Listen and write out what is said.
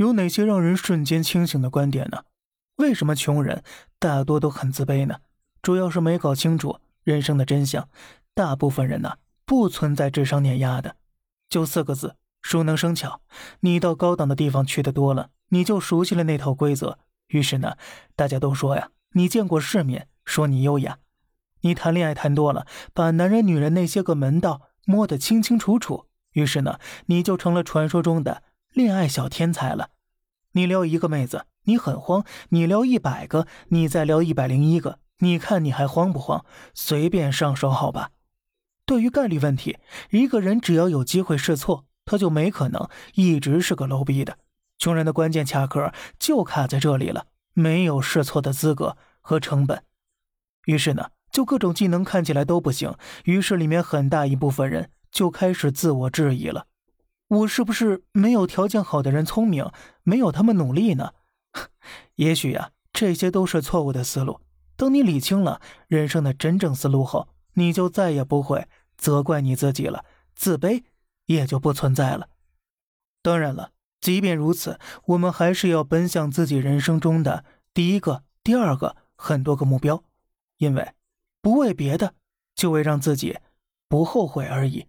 有哪些让人瞬间清醒的观点呢？为什么穷人大多都很自卑呢？主要是没搞清楚人生的真相。大部分人呢，不存在智商碾压的，就四个字：熟能生巧。你到高档的地方去的多了，你就熟悉了那套规则。于是呢，大家都说呀，你见过世面，说你优雅。你谈恋爱谈多了，把男人女人那些个门道摸得清清楚楚。于是呢，你就成了传说中的恋爱小天才了。你撩一个妹子，你很慌；你撩一百个，你再撩一百零一个，你看你还慌不慌？随便上手好吧。对于概率问题，一个人只要有机会试错，他就没可能一直是个 low 逼的。穷人的关键卡壳就卡在这里了，没有试错的资格和成本。于是呢，就各种技能看起来都不行。于是里面很大一部分人。就开始自我质疑了，我是不是没有条件好的人聪明，没有他们努力呢？也许呀，这些都是错误的思路。等你理清了人生的真正思路后，你就再也不会责怪你自己了，自卑也就不存在了。当然了，即便如此，我们还是要奔向自己人生中的第一个、第二个、很多个目标，因为不为别的，就为让自己不后悔而已。